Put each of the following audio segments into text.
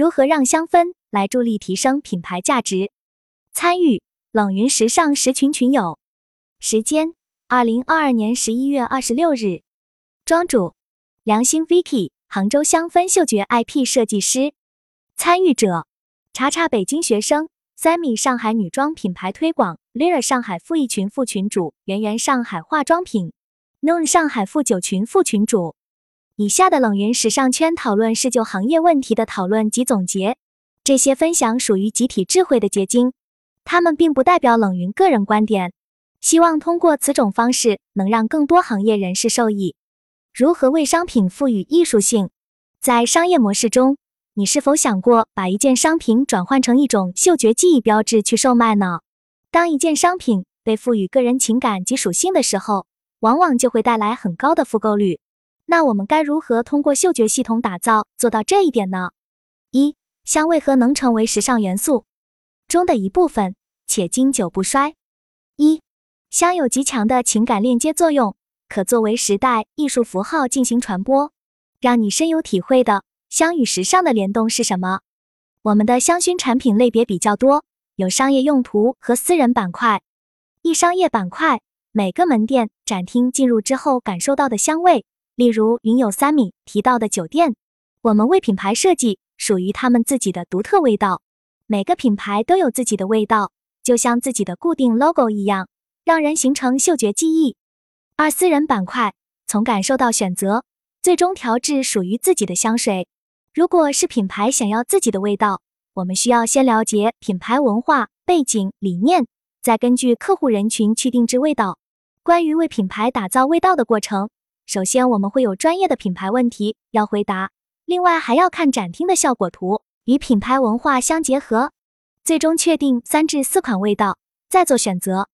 如何让香氛来助力提升品牌价值？参与冷云时尚十群群友，时间二零二二年十一月二十六日。庄主良心 Vicky，杭州香氛嗅觉 IP 设计师。参与者查查北京学生，Sammy 上海女装品牌推广，Lira 上海负一群副群主，圆圆上海化妆品，Noon 上海负九群副群主。以下的冷云时尚圈讨论是就行业问题的讨论及总结，这些分享属于集体智慧的结晶，他们并不代表冷云个人观点。希望通过此种方式，能让更多行业人士受益。如何为商品赋予艺术性？在商业模式中，你是否想过把一件商品转换成一种嗅觉记忆标志去售卖呢？当一件商品被赋予个人情感及属性的时候，往往就会带来很高的复购率。那我们该如何通过嗅觉系统打造做到这一点呢？一、香为何能成为时尚元素中的一部分，且经久不衰？一、香有极强的情感链接作用。可作为时代艺术符号进行传播，让你深有体会的香与时尚的联动是什么？我们的香薰产品类别比较多，有商业用途和私人板块。一商业板块，每个门店展厅进入之后感受到的香味，例如云有三米提到的酒店，我们为品牌设计属于他们自己的独特味道。每个品牌都有自己的味道，就像自己的固定 logo 一样，让人形成嗅觉记忆。二私人板块，从感受到选择，最终调制属于自己的香水。如果是品牌想要自己的味道，我们需要先了解品牌文化背景理念，再根据客户人群去定制味道。关于为品牌打造味道的过程，首先我们会有专业的品牌问题要回答，另外还要看展厅的效果图与品牌文化相结合，最终确定三至四款味道，再做选择。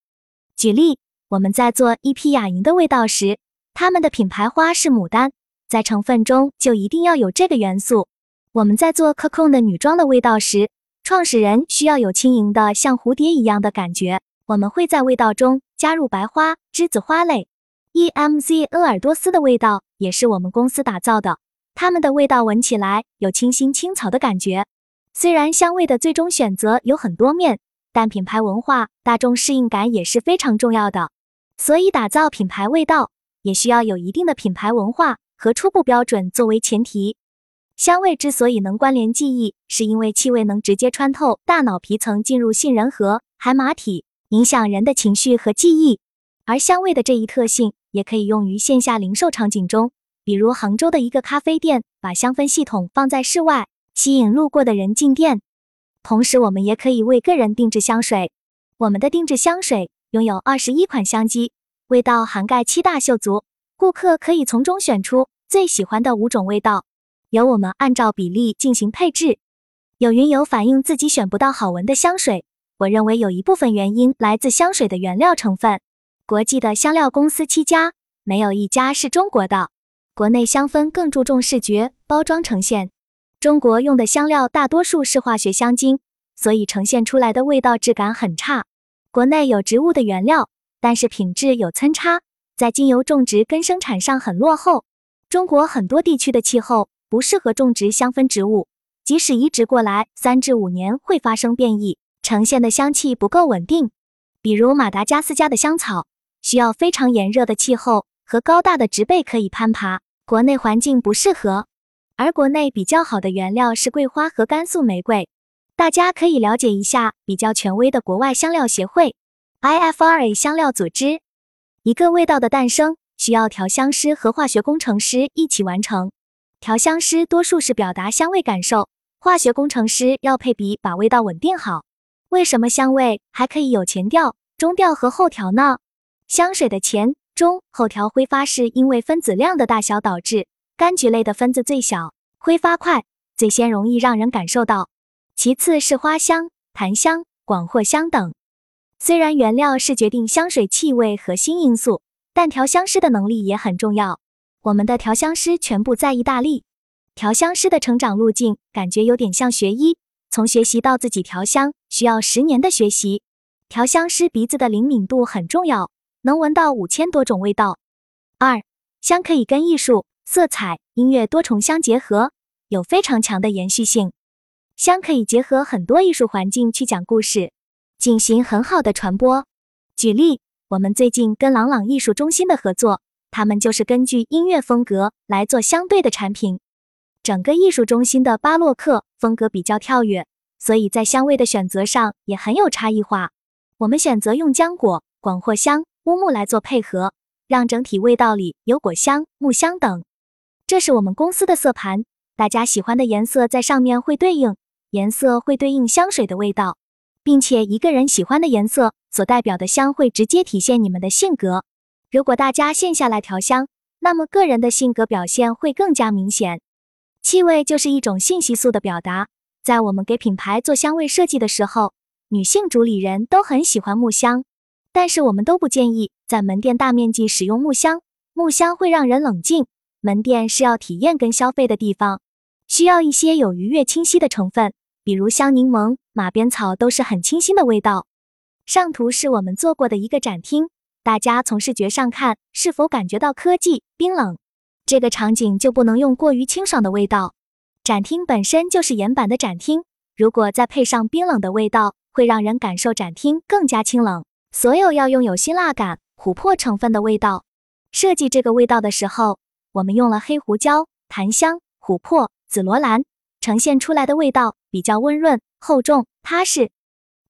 举例。我们在做一批雅莹的味道时，他们的品牌花是牡丹，在成分中就一定要有这个元素。我们在做 Coco 的女装的味道时，创始人需要有轻盈的像蝴蝶一样的感觉，我们会在味道中加入白花、栀子花类。EMZ 鄂尔多斯的味道也是我们公司打造的，他们的味道闻起来有清新青草的感觉。虽然香味的最终选择有很多面，但品牌文化、大众适应感也是非常重要的。所以，打造品牌味道也需要有一定的品牌文化和初步标准作为前提。香味之所以能关联记忆，是因为气味能直接穿透大脑皮层，进入杏仁核、海马体，影响人的情绪和记忆。而香味的这一特性也可以用于线下零售场景中，比如杭州的一个咖啡店，把香氛系统放在室外，吸引路过的人进店。同时，我们也可以为个人定制香水。我们的定制香水。拥有二十一款香基，味道涵盖七大嗅族，顾客可以从中选出最喜欢的五种味道，由我们按照比例进行配置。有云友反映自己选不到好闻的香水，我认为有一部分原因来自香水的原料成分。国际的香料公司七家，没有一家是中国的。国内香氛更注重视觉包装呈现，中国用的香料大多数是化学香精，所以呈现出来的味道质感很差。国内有植物的原料，但是品质有参差，在精油种植跟生产上很落后。中国很多地区的气候不适合种植香氛植物，即使移植过来，三至五年会发生变异，呈现的香气不够稳定。比如马达加斯加的香草，需要非常炎热的气候和高大的植被可以攀爬，国内环境不适合。而国内比较好的原料是桂花和甘肃玫瑰。大家可以了解一下比较权威的国外香料协会 IFRA 香料组织。一个味道的诞生需要调香师和化学工程师一起完成。调香师多数是表达香味感受，化学工程师要配比把味道稳定好。为什么香味还可以有前调、中调和后调呢？香水的前、中、后调挥发是因为分子量的大小导致。柑橘类的分子最小，挥发快，最先容易让人感受到。其次是花香、檀香、广藿香等。虽然原料是决定香水气味核心因素，但调香师的能力也很重要。我们的调香师全部在意大利。调香师的成长路径感觉有点像学医，从学习到自己调香需要十年的学习。调香师鼻子的灵敏度很重要，能闻到五千多种味道。二香可以跟艺术、色彩、音乐多重相结合，有非常强的延续性。香可以结合很多艺术环境去讲故事，进行很好的传播。举例，我们最近跟朗朗艺术中心的合作，他们就是根据音乐风格来做相对的产品。整个艺术中心的巴洛克风格比较跳跃，所以在香味的选择上也很有差异化。我们选择用浆果、广藿香、乌木来做配合，让整体味道里有果香、木香等。这是我们公司的色盘，大家喜欢的颜色在上面会对应。颜色会对应香水的味道，并且一个人喜欢的颜色所代表的香会直接体现你们的性格。如果大家线下来调香，那么个人的性格表现会更加明显。气味就是一种信息素的表达。在我们给品牌做香味设计的时候，女性主理人都很喜欢木香，但是我们都不建议在门店大面积使用木香。木香会让人冷静，门店是要体验跟消费的地方，需要一些有愉悦、清晰的成分。比如香柠檬、马鞭草都是很清新的味道。上图是我们做过的一个展厅，大家从视觉上看是否感觉到科技、冰冷？这个场景就不能用过于清爽的味道。展厅本身就是岩板的展厅，如果再配上冰冷的味道，会让人感受展厅更加清冷。所有要用有辛辣感、琥珀成分的味道。设计这个味道的时候，我们用了黑胡椒、檀香、琥珀、紫罗兰。呈现出来的味道比较温润、厚重、踏实。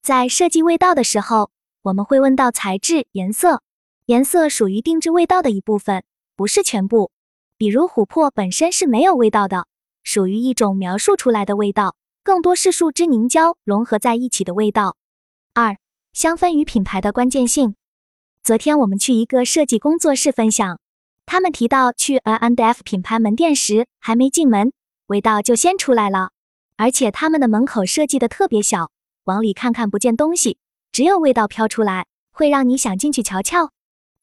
在设计味道的时候，我们会问到材质、颜色。颜色属于定制味道的一部分，不是全部。比如琥珀本身是没有味道的，属于一种描述出来的味道，更多是树脂凝胶融合在一起的味道。二、香氛与品牌的关键性。昨天我们去一个设计工作室分享，他们提到去 A&F 品牌门店时，还没进门。味道就先出来了，而且他们的门口设计的特别小，往里看看不见东西，只有味道飘出来，会让你想进去瞧瞧。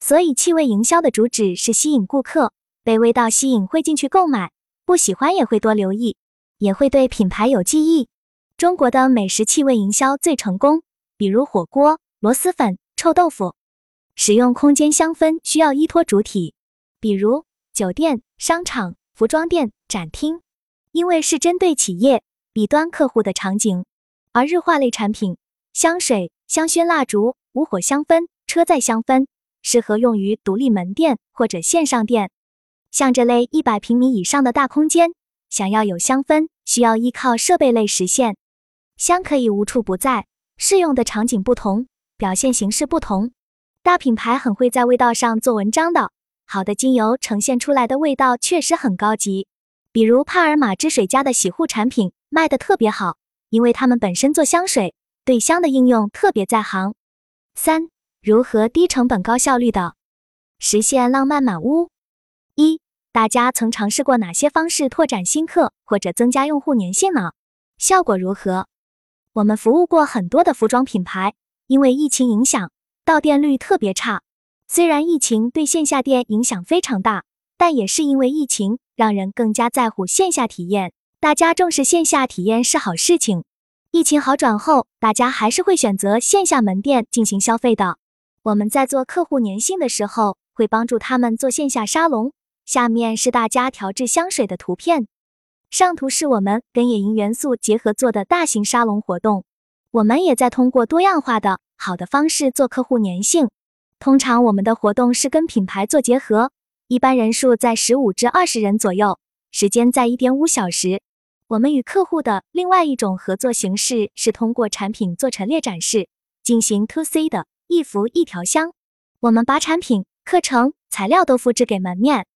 所以气味营销的主旨是吸引顾客，被味道吸引会进去购买，不喜欢也会多留意，也会对品牌有记忆。中国的美食气味营销最成功，比如火锅、螺蛳粉、臭豆腐。使用空间香氛需要依托主体，比如酒店、商场、服装店、展厅。因为是针对企业 B 端客户的场景，而日化类产品，香水、香薰蜡烛、无火香氛、车载香氛，适合用于独立门店或者线上店。像这类一百平米以上的大空间，想要有香氛，需要依靠设备类实现。香可以无处不在，适用的场景不同，表现形式不同。大品牌很会在味道上做文章的，好的精油呈现出来的味道确实很高级。比如帕尔玛之水家的洗护产品卖的特别好，因为他们本身做香水，对香的应用特别在行。三、如何低成本高效率的实现浪漫满屋？一、大家曾尝试过哪些方式拓展新客或者增加用户粘性呢？效果如何？我们服务过很多的服装品牌，因为疫情影响，到店率特别差。虽然疫情对线下店影响非常大，但也是因为疫情。让人更加在乎线下体验，大家重视线下体验是好事情。疫情好转后，大家还是会选择线下门店进行消费的。我们在做客户粘性的时候，会帮助他们做线下沙龙。下面是大家调制香水的图片。上图是我们跟野营元素结合做的大型沙龙活动。我们也在通过多样化的好的方式做客户粘性。通常我们的活动是跟品牌做结合。一般人数在十五至二十人左右，时间在一点五小时。我们与客户的另外一种合作形式是通过产品做陈列展示，进行 to C 的一服一条香。我们把产品、课程、材料都复制给门面，